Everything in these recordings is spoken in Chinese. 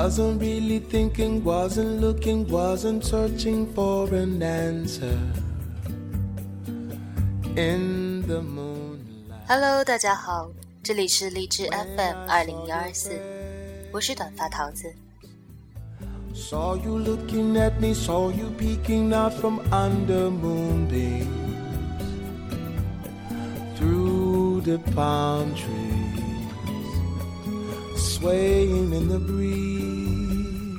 Wasn't really thinking, wasn't looking, wasn't searching for an answer in the moonlight. Hello，大家好，这里是荔枝 FM 二零一二四，我是短发桃子。 Saw you looking at me, saw you peeking out from under moonbeams through the palm trees, Swaying in the breeze.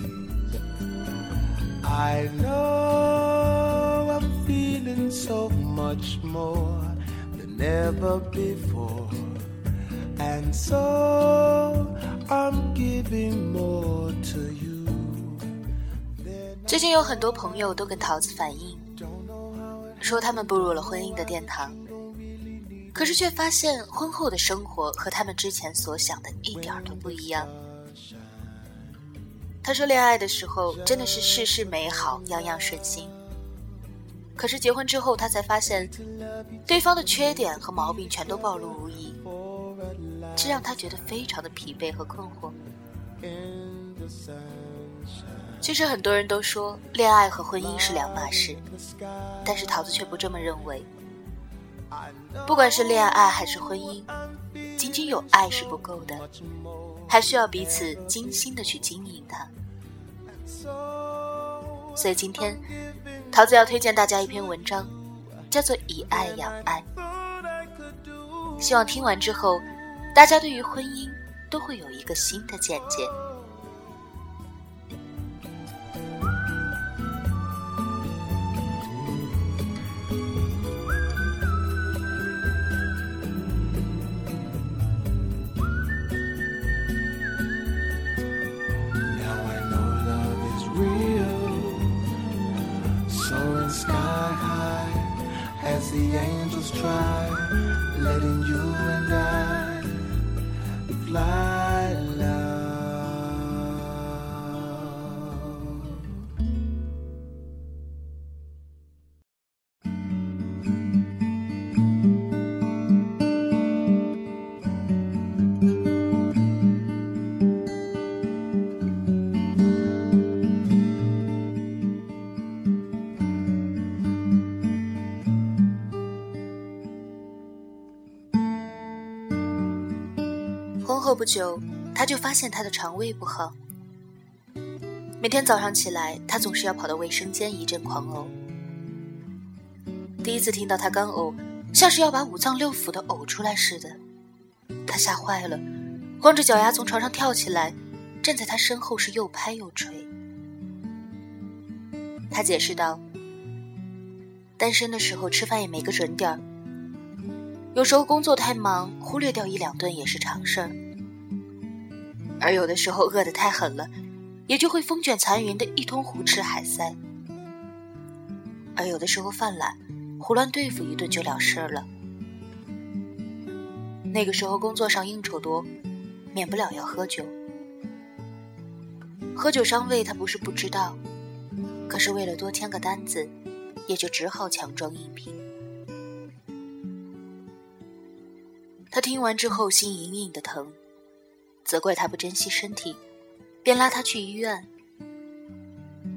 I know I'm feeling so much more than ever before, and so I'm giving more to you. 最近有很多朋友都跟桃子反映，说他们步入了婚姻的殿堂，可是却发现婚后的生活和他们之前所想的一点都不一样。他说，恋爱的时候真的是事事美好，样样顺心。可是结婚之后，他才发现，对方的缺点和毛病全都暴露无遗，这让他觉得非常的疲惫和困惑。其实很多人都说恋爱和婚姻是两码事，但是桃子却不这么认为。不管是恋爱还是婚姻，仅仅有爱是不够的，还需要彼此精心的去经营它。所以今天，桃子要推荐大家一篇文章，叫做《以爱养爱》。希望听完之后，大家对于婚姻都会有一个新的见解。The angels try, letting you and I fly 过不久，他就发现他的肠胃不好。每天早上起来，他总是要跑到卫生间一阵狂呕。第一次听到他干呕，像是要把五脏六腑都呕出来似的，他吓坏了，光着脚丫从床上跳起来，站在他身后是又拍又捶。他解释道：“单身的时候吃饭也没个准点儿，有时候工作太忙，忽略掉一两顿也是常事儿。而有的时候饿得太狠了，也就会风卷残云的一通胡吃海塞。而有的时候犯懒，胡乱对付一顿就了事了。那个时候工作上应酬多，免不了要喝酒。喝酒伤胃，他不是不知道，可是为了多签个单子，也就只好强装硬拼。他听完之后心隐隐的疼，责怪他不珍惜身体，便拉他去医院。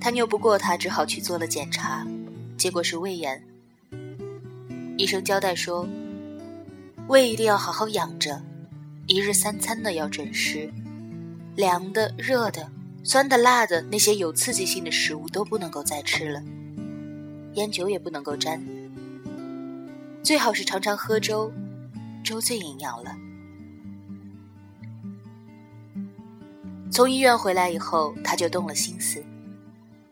他拗不过他，只好去做了检查，结果是胃炎。医生交代说，胃一定要好好养着，一日三餐呢要准时，凉的、热的、酸的、辣的那些有刺激性的食物都不能够再吃了，烟酒也不能够沾，最好是常常喝粥，粥最营养了。从医院回来以后，他就动了心思，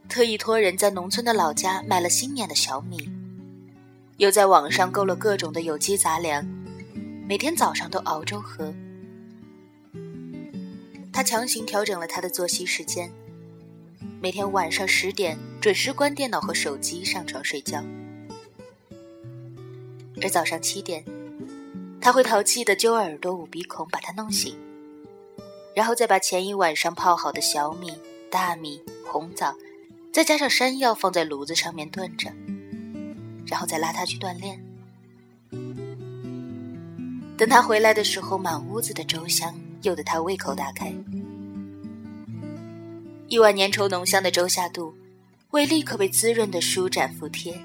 特意托人在农村的老家买了新年的小米，又在网上购了各种的有机杂粮，每天早上都熬粥喝。他强行调整了他的作息时间，每天晚上十点准时关电脑和手机上床睡觉，而早上七点，他会淘气的揪耳朵、捂鼻孔把他弄醒。然后再把前一晚上泡好的小米、大米、红枣，再加上山药放在炉子上面炖着，然后再拉他去锻炼。等他回来的时候，满屋子的粥香，诱得他胃口大开。一碗粘稠浓香的粥下肚，胃立刻被滋润的舒展服帖，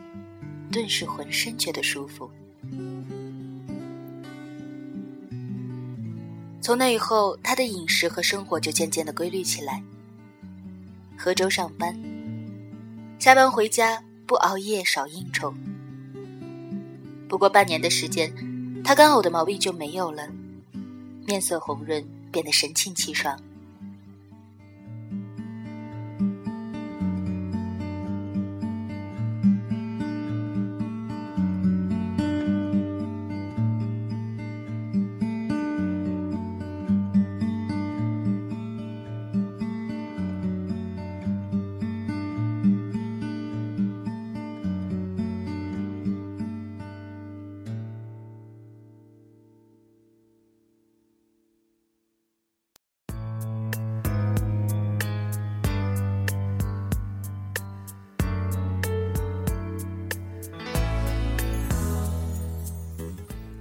顿时浑身觉得舒服。从那以后，他的饮食和生活就渐渐的规律起来。喝粥上班，下班回家不熬夜，少应酬。不过半年的时间，他干呕的毛病就没有了，面色红润，变得神清气爽。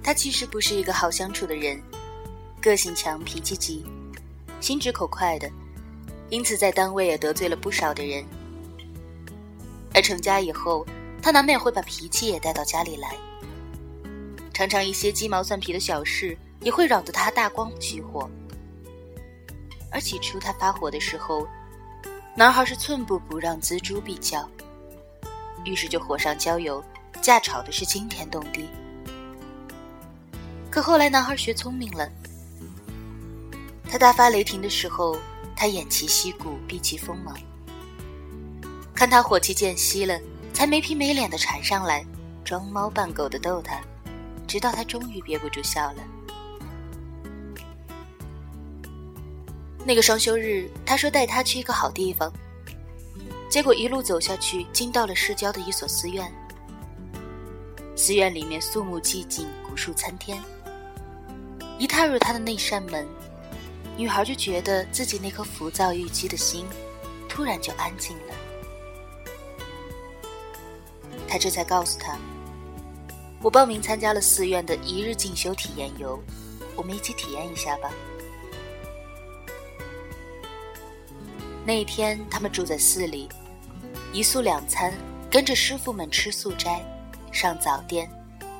他其实不是一个好相处的人，个性强，脾气急，心直口快的，因此在单位也得罪了不少的人。而成家以后，他难免会把脾气也带到家里来，常常一些鸡毛蒜皮的小事也会扰得他大光起火。而起初他发火的时候，男孩是寸步不让，锱铢必较，于是就火上浇油，架吵的是惊天动地。可后来，男孩学聪明了。他大发雷霆的时候，他偃旗息鼓，避其锋芒。看他火气渐息了，才没皮没脸的缠上来，装猫扮狗的逗他，直到他终于憋不住笑了。那个双休日，他说带他去一个好地方，结果一路走下去，经到了市郊的一所寺院。寺院里面肃穆寂静，古树参天。一踏入他的那扇门，女孩就觉得自己那颗浮躁郁积的心，突然就安静了。他这才告诉他：“我报名参加了寺院的一日进修体验游，我们一起体验一下吧。”那一天，他们住在寺里，一宿两餐，跟着师傅们吃素斋，上早殿，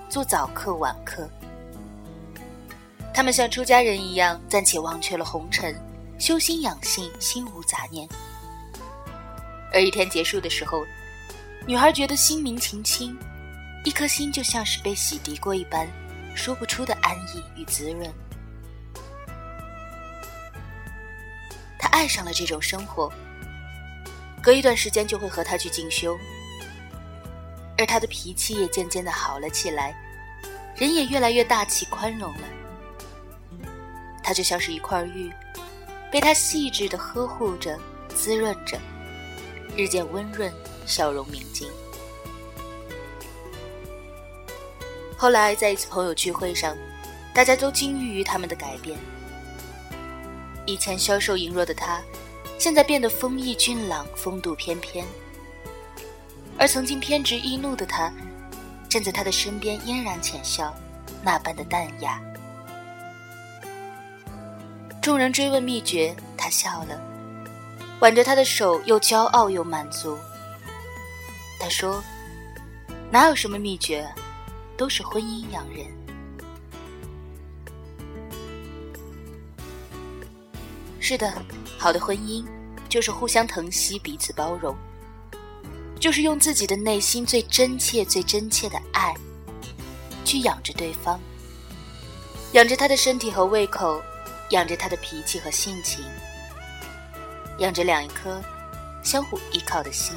做早课晚课。他们像出家人一样，暂且忘却了红尘，修心养性，心无杂念。而一天结束的时候，女孩觉得心明晴清，一颗心就像是被洗涤过一般，说不出的安逸与滋润。她爱上了这种生活，隔一段时间就会和他去进修，而他的脾气也渐渐的好了起来，人也越来越大气宽容了。他就像是一块玉，被他细致的呵护着、滋润着，日渐温润，笑容明净。后来在一次朋友聚会上，大家都惊异于他们的改变。以前消瘦羸弱的他，现在变得风意俊朗、风度翩翩；而曾经偏执易怒的他，站在他的身边嫣然浅笑，那般的淡雅。众人追问秘诀，他笑了，挽着他的手，又骄傲又满足。他说：“哪有什么秘诀，都是婚姻养人。是的，好的婚姻就是互相疼惜，彼此包容，就是用自己的内心最真切、最真切的爱，去养着对方，养着他的身体和胃口。”养着他的脾气和性情，养着两颗相互依靠的心。